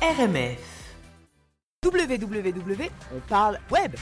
RMF. www, on parle web.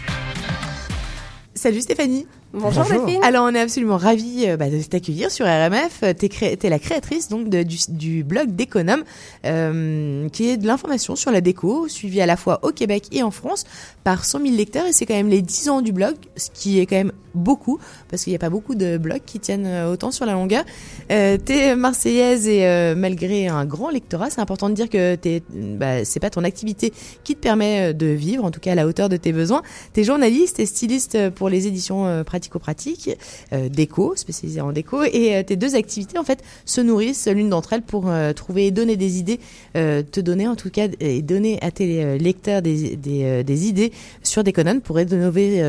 Salut Stéphanie. Bonjour, Delphine. Alors on est absolument ravis euh, bah, de t'accueillir sur RMF. T'es cré- t'es la créatrice donc de- du, du blog d'Econome, euh, qui est de l'information sur la déco, suivi à la fois au Québec et en France par 100 000 lecteurs. Et c'est quand même les 10 ans du blog, ce qui est quand même beaucoup, parce qu'il n'y a pas beaucoup de blogs qui tiennent euh, autant sur la longueur. Euh, t'es marseillaise et euh, malgré un grand lectorat, c'est important de dire que t'es, bah, c'est pas ton activité qui te permet euh, de vivre, en tout cas à la hauteur de tes besoins. T'es journaliste et styliste pour les éditions euh, pratico-pratiques, euh, déco, spécialisée en déco, et euh, tes deux activités en fait se nourrissent l'une d'entre elles pour euh, trouver et donner des idées, euh, te donner en tout cas et donner à tes lecteurs des, des, idées sur des colonnes pour rénover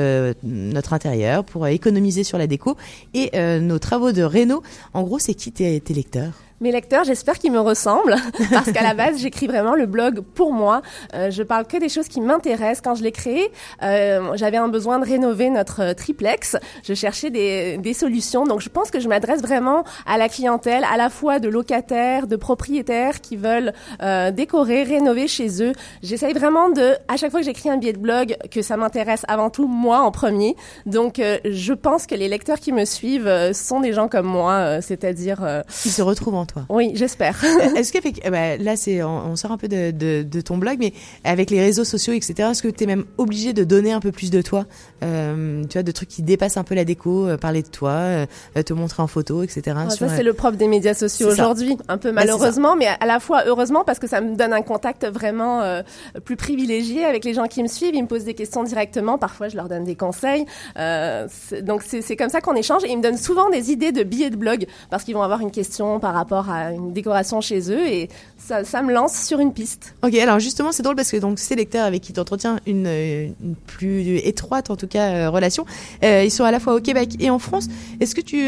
notre intérieur, pour économiser sur la déco et nos travaux de réno. En gros, c'est qui tes lecteurs? Mes lecteurs, j'espère qu'ils me ressemblent, parce qu'à la base, j'écris vraiment le blog pour moi. Euh, je parle que des choses qui m'intéressent. Quand je l'ai créé, euh, j'avais un besoin de rénover notre triplex. Je cherchais des, des solutions. Donc, je pense que je m'adresse vraiment à la clientèle, à la fois de locataires, de propriétaires qui veulent euh, décorer, rénover chez eux. J'essaye vraiment de, à chaque fois que j'écris un billet de blog, que ça m'intéresse avant tout moi en premier. Donc, euh, je pense que les lecteurs qui me suivent euh, sont des gens comme moi, euh, c'est-à-dire... Ils se retrouvent en toi. oui, j'espère. Est-ce qu'effectivement, bah, là, c'est, on, on sort un peu de, de, de ton blog, mais avec les réseaux sociaux, etc., est-ce que tu es même obligé de donner un peu plus de toi euh, Tu vois, de trucs qui dépassent un peu la déco, euh, parler de toi, euh, te montrer en photo, etc. Ah, sur, ça, c'est le propre des médias sociaux aujourd'hui. Un peu Bah, malheureusement, mais à la fois heureusement parce que ça me donne un contact vraiment euh, plus privilégié avec les gens qui me suivent. Ils me posent des questions directement. Parfois, je leur donne des conseils. Euh, c'est- donc, c'est c'est comme ça qu'on échange. Et ils me donnent souvent des idées de billets de blog parce qu'ils vont avoir une question par rapport à une décoration chez eux. Et ça, me lance sur une piste. Ok, alors justement, c'est drôle parce que donc ces lecteurs avec qui tu entretiens une, euh, plus étroite, en tout cas, euh, relation, euh, ils sont à la fois au Québec et en France. Est-ce que tu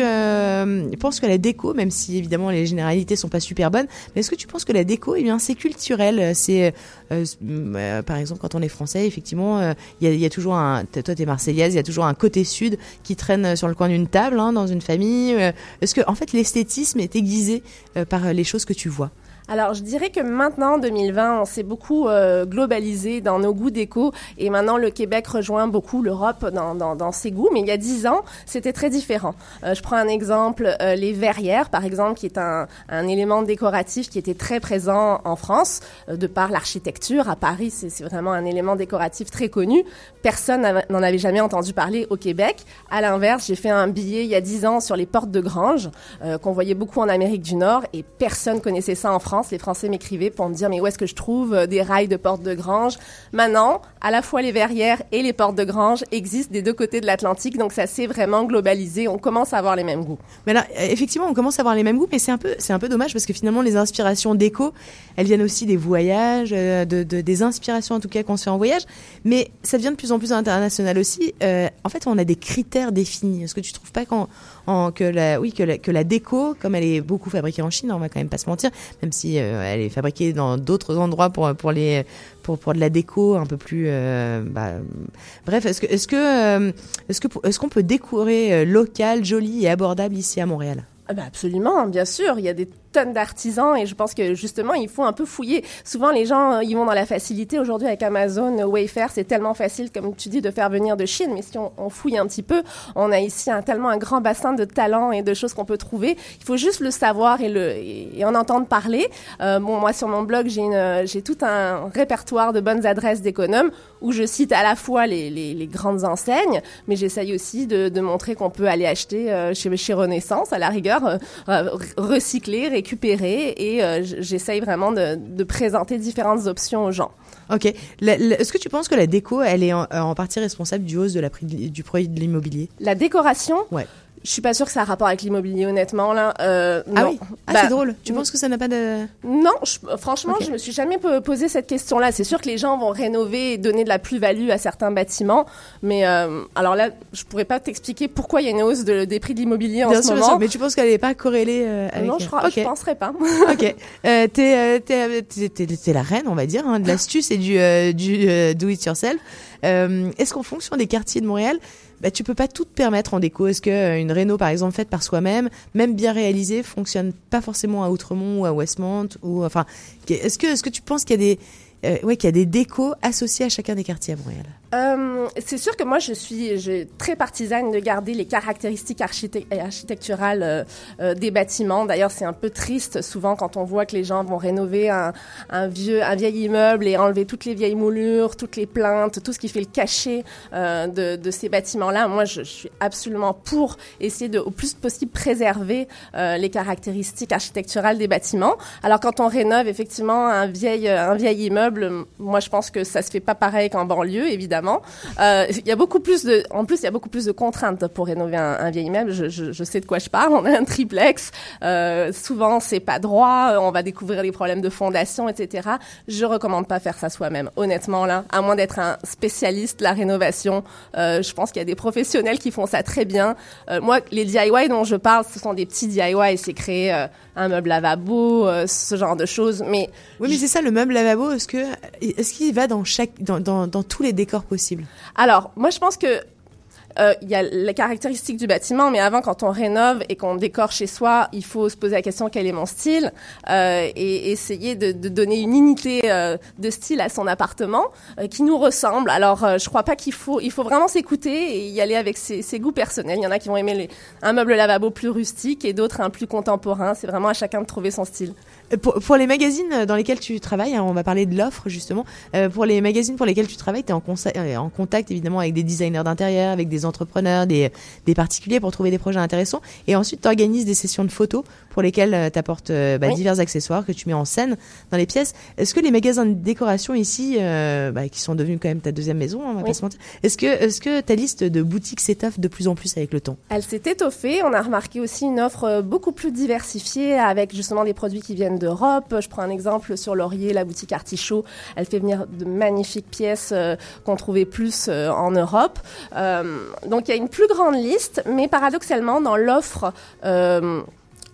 penses que la déco, même si évidemment les généralités sont pas super bonnes, mais est-ce que tu penses que la déco, eh c'est culturel C'est, euh, par exemple, quand on est français, effectivement, il y, a, toujours un, toi t'es marseillaise, il y a toujours un côté sud qui traîne sur le coin d'une table, hein, dans une famille. Est-ce que, en fait, l'esthétisme est aiguisé par les choses que tu vois Alors, je dirais que maintenant, 2020, on s'est beaucoup euh, globalisé dans nos goûts déco et maintenant le Québec rejoint beaucoup l'Europe dans, ses goûts. Mais il y a dix ans, c'était très différent. Euh, je prends un exemple, euh, les verrières, par exemple, qui est un, un élément décoratif qui était très présent en France, de par l'architecture. À Paris, c'est vraiment un élément décoratif très connu. Personne n'en avait jamais entendu parler au Québec. À l'inverse, j'ai fait un billet il y a dix ans sur les portes de grange, qu'on voyait beaucoup en Amérique du Nord, et personne connaissait ça en France. Les Français m'écrivaient pour me dire mais où est-ce que je trouve euh, des rails de portes de grange? Maintenant, à la fois les verrières et les portes de grange existent des deux côtés de l'Atlantique, donc ça s'est vraiment globalisé. On commence à avoir les mêmes goûts. Mais là, euh, effectivement, on commence à avoir les mêmes goûts, mais c'est un peu, c'est un peu dommage parce que finalement, les inspirations déco, elles viennent aussi des voyages, euh, de, de- des inspirations en tout cas qu'on se fait en voyage, mais ça devient de plus en plus international aussi. En fait, on a des critères définis. Est-ce que tu trouves pas qu'en, que la, oui, que la, que la déco, comme elle est beaucoup fabriquée en Chine, on va quand même pas se mentir, même si euh, elle est fabriquée dans d'autres endroits pour pour les pour pour de la déco un peu plus euh, bah, bref est-ce que est-ce que euh, est-ce que est-ce qu'on peut décorer local joli et abordable ici à Montréal? Ah bah absolument, bien sûr. Il y a des tonnes d'artisans et je pense que justement, il faut un peu fouiller. Souvent, les gens, euh, ils vont dans la facilité. Aujourd'hui, avec Amazon, euh, Wayfair, c'est tellement facile, comme tu dis, de faire venir de Chine. Mais si on, fouille un petit peu, on a ici tellement un grand bassin de talents et de choses qu'on peut trouver. Il faut juste le savoir et, le, et, en entendre parler. Euh, bon, moi, sur mon blog, j'ai tout un répertoire de bonnes adresses d'économes où je cite à la fois les, les, grandes enseignes, mais j'essaye aussi de, montrer qu'on peut aller acheter chez, chez Renaissance, à la rigueur, euh, recycler, récupérer, et euh, j'essaye vraiment de, de présenter différentes options aux gens. Ok. Est-ce que tu penses que la déco, elle est en, euh, en partie responsable du hausse de la prix de- du prix de l'immobilier? La décoration, Ouais. Je suis pas sûre que ça a rapport avec l'immobilier, honnêtement. Là, euh, Ah non. oui. Ah, Bah, c'est drôle. Tu penses que ça n'a pas de Non, je- franchement, Ok. je me suis jamais po- posé cette question-là. C'est sûr que les gens vont rénover et donner de la plus-value à certains bâtiments, mais euh, alors là, je pourrais pas t'expliquer pourquoi il y a une hausse de- des prix de l'immobilier en ce sûr, bien moment. sûr, mais tu penses qu'elle n'est pas corrélée euh, avec non, je, crois, Ok. je penserais pas. ok. Euh, t'es, euh, t'es, t'es, t'es- t'es la reine, on va dire, hein, de l'astuce et du, euh, du euh, do it yourself. Euh, est-ce qu'en fonction des quartiers de Montréal, bah, tu peux pas tout te permettre en déco. Est-ce que euh, réno, par exemple, faite par soi-même, même bien réalisée, fonctionne pas forcément à Outremont ou à Westmont ou enfin, est-ce que, est-ce que tu penses qu'il y a des euh, ouais, qu'il y a des décos associés à chacun des quartiers à Montréal. Euh, c'est sûr que moi, je suis très partisane de garder les caractéristiques architecturales euh, euh, des bâtiments. D'ailleurs, c'est un peu triste souvent quand on voit que les gens vont rénover un, vieux, un vieil immeuble et enlever toutes les vieilles moulures, toutes les plaintes, tout ce qui fait le cachet euh, de, ces bâtiments-là. Moi, je, je, suis absolument pour essayer de, au plus possible, préserver euh, les caractéristiques architecturales des bâtiments. Alors, quand on rénove effectivement un vieil, un vieil immeuble, moi, je pense que ça se fait pas pareil qu'en banlieue, évidemment euh, il y a beaucoup plus de, en plus, il y a beaucoup plus de contraintes pour rénover un, un vieil immeuble. Je, je, je, sais de quoi je parle. On a un triplex. Euh, souvent, c'est pas droit. On va découvrir les problèmes de fondation, etc. Je recommande pas faire ça soi-même. Honnêtement, là, à moins d'être un spécialiste de la rénovation, euh, je pense qu'il y a des professionnels qui font ça très bien. Euh, moi, les DIY dont je parle, ce sont des petits DIY. C'est créer euh, un meuble lavabo, euh, ce genre de choses. Mais oui, mais c'est ça le meuble lavabo. Est-ce que est-ce qu'il va dans tous les décors possibles? Alors, moi, je pense que euh, il y a les caractéristiques du bâtiment, mais avant, quand on rénove et qu'on décore chez soi, il faut se poser la question quel est mon style? Euh, et essayer de, donner une unité euh, de style à son appartement qui nous ressemble. Alors, je crois pas qu'il faut, il faut vraiment s'écouter et y aller avec ses, goûts personnels. Il y en a qui vont aimer un meuble lavabo plus rustique et d'autres un plus contemporain. C'est vraiment à chacun de trouver son style. Pour, pour, les magazines dans lesquels tu travailles, hein, on va parler de l'offre justement. Euh, pour les magazines pour lesquels tu travailles, tu es en, en, contact évidemment avec des designers d'intérieur, avec des entrepreneurs, des, des, particuliers pour trouver des projets intéressants. Et ensuite, tu organises des sessions de photos pour lesquelles euh, tu apportes euh, bah, oui. divers accessoires que tu mets en scène dans les pièces. Est-ce que les magasins de décoration ici, euh, bah, qui sont devenus quand même ta deuxième maison, on va oui. pas se mentir, est-ce que, est-ce que ta liste de boutiques s'étoffe de plus en plus avec le temps? Elle s'est étoffée. On a remarqué aussi une offre beaucoup plus diversifiée avec justement des produits qui viennent d'Europe. Je prends un exemple sur Laurier, la boutique Artichaut. Elle fait venir de magnifiques pièces euh, qu'on trouvait plus euh, en Europe. Euh, donc il y a une plus grande liste, mais paradoxalement, dans l'offre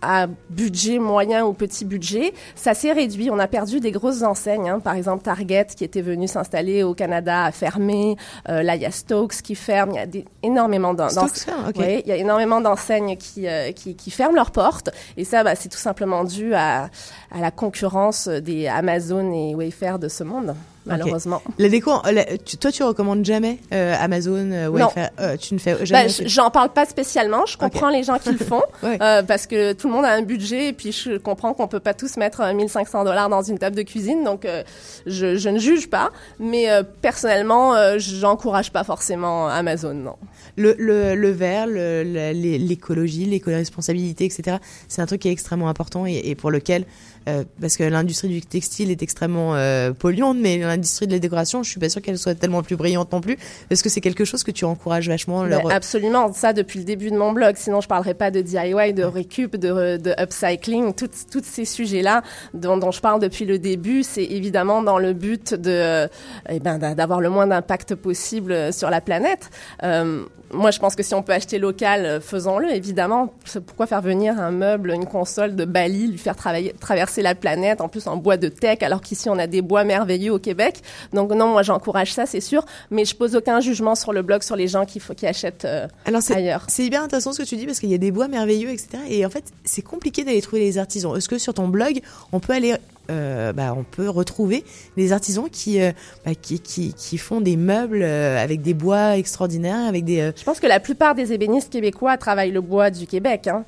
à budget moyen ou petit budget, ça s'est réduit. On a perdu des grosses enseignes. Hein. Par exemple, Target, qui était venu s'installer au Canada, a fermé. Euh, là, il y a Stokes qui ferme. Il y a des, énormément d'enseignes. Okay. Oui, il y a énormément d'enseignes qui, euh, qui, qui, ferment leurs portes. Et ça, bah, c'est tout simplement dû à, à la concurrence des Amazon et Wayfair de ce monde malheureusement. Okay. La déco, la, tu, toi, tu recommandes jamais euh, Amazon, euh, Wayfair euh, Tu ne fais jamais. Bah, J'en parle pas spécialement. Je comprends okay. les gens qui le font ouais. Euh, parce que tout le monde a un budget et puis je comprends qu'on peut pas tous mettre 1500 dollars dans une table de cuisine. Donc, euh, je, je, ne juge pas, mais personnellement, j'encourage pas forcément Amazon, non. Le, le, le vert, l'écologie, l'éco-responsabilité, etc. C'est un truc qui est extrêmement important et, et pour lequel euh, parce que l'industrie du textile est extrêmement euh, polluante, mais l'industrie de la décoration, je suis pas sûre qu'elle soit tellement plus brillante non plus. Est-ce que c'est quelque chose que tu encourages vachement leur... Absolument, ça depuis le début de mon blog. Sinon, je parlerais pas de DIY, de récup, de, de upcycling, tous ces sujets-là dont, dont, je parle depuis le début. C'est évidemment dans le but de, eh ben, d'avoir le moins d'impact possible sur la planète. Euh, moi, je pense que si on peut acheter local, faisons-le, évidemment. Pourquoi faire venir un meuble, une console de Bali, lui faire travailler, traverser la planète, en plus en bois de teck, alors qu'ici on a des bois merveilleux au Québec. Donc non, moi j'encourage ça, c'est sûr, mais je pose aucun jugement sur le blog sur les gens qui, faut, qui achètent euh, alors ailleurs. C'est hyper intéressant ce que tu dis parce qu'il y a des bois merveilleux, etc. Et en fait, c'est compliqué d'aller trouver les artisans. Est-ce que sur ton blog, on peut aller euh, bah, on peut retrouver des artisans qui, euh, bah, qui, qui, font des meubles euh, avec des bois extraordinaires, avec des. Je pense que la plupart des ébénistes québécois travaillent le bois du Québec, hein.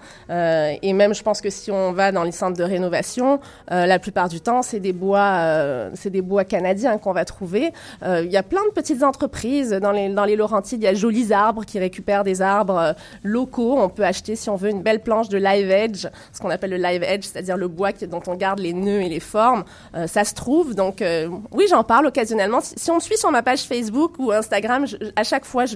et même je pense que si on va dans les centres de rénovation, la plupart du temps c'est des bois, des bois canadiens qu'on va trouver. Il y a plein de petites entreprises dans les dans les Laurentides. Il y a Jolis Arbres qui récupèrent des arbres locaux. On peut acheter si on veut une belle planche de live edge, ce qu'on appelle le live edge, c'est-à-dire le bois dont on garde les nœuds et les forme. Euh, ça se trouve. Donc, euh, oui, j'en parle occasionnellement. Si, si, on me suit sur ma page Facebook ou Instagram, je, à chaque fois, je,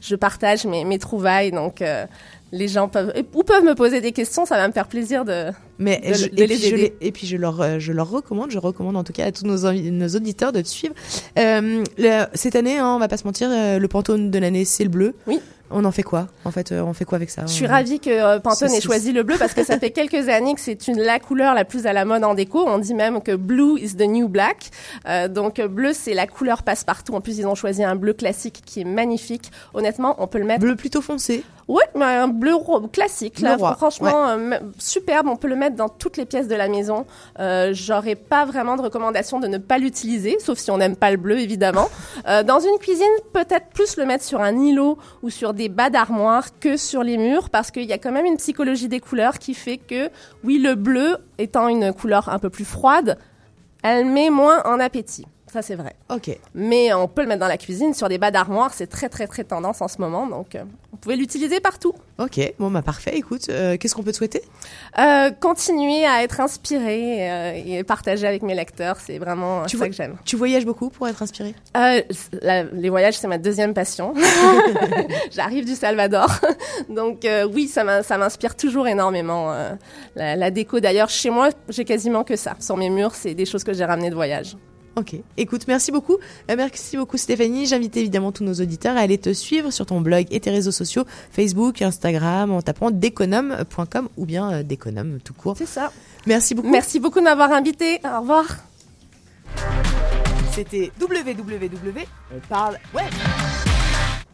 je partage mes, mes, trouvailles. Donc, euh, les gens peuvent ou peuvent me poser des questions. Ça va me faire plaisir de, mais de, je, de et, les puis aider. Je et puis je leur, je leur recommande, je recommande en tout cas à tous nos, nos auditeurs de te suivre. Euh, le, cette année, hein, on va pas se mentir, le Pantone de l'année, c'est le bleu. Oui. On en fait quoi En fait, euh, on fait quoi avec ça Je suis ravie que euh, Pantone ait choisi le bleu parce que ça fait quelques années que c'est une la couleur la plus à la mode en déco. On dit même que blue is the new black. Euh, donc bleu, c'est la couleur passe-partout. En plus, ils ont choisi un bleu classique qui est magnifique. Honnêtement, on peut le mettre. Bleu plutôt foncé. Oui, mais un bleu classique. Bleu Là, roi, franchement, euh, superbe. On peut le mettre dans toutes les pièces de la maison. Euh, J'aurais pas vraiment de recommandation de ne pas l'utiliser, sauf si on n'aime pas le bleu, évidemment. Euh, dans une cuisine, peut-être plus le mettre sur un îlot ou sur des bas d'armoire que sur les murs, parce qu'il y a quand même une psychologie des couleurs qui fait que, oui, le bleu étant une couleur un peu plus froide, elle met moins en appétit. Ça, c'est vrai. Ok. Mais on peut le mettre dans la cuisine, sur des bas d'armoire. C'est très, très, très tendance en ce moment. Donc, euh, vous pouvez l'utiliser partout. Ok. Bon, bah parfait. Écoute, euh, qu'est-ce qu'on peut te souhaiter? Euh, continuer à être inspiré euh, et partager avec mes lecteurs. C'est vraiment Tu ça que j'aime. Tu voyages beaucoup pour être inspiré Euh, les voyages, c'est ma deuxième passion. J'arrive du Salvador. Donc, euh, oui, ça m'in- ça m'inspire toujours énormément. euh, la, la déco, d'ailleurs, chez moi, j'ai quasiment que ça. Sur mes murs, c'est des choses que j'ai ramenées de voyage. Ok. Écoute, merci beaucoup. Euh, merci beaucoup Stéphanie. J'invite évidemment tous nos auditeurs à aller te suivre sur ton blog et tes réseaux sociaux, Facebook, Instagram, en tapant deconome.com ou bien euh, deconome tout court. C'est ça. Merci beaucoup. Merci beaucoup de m'avoir invité. Au revoir. C'était www. On parle web.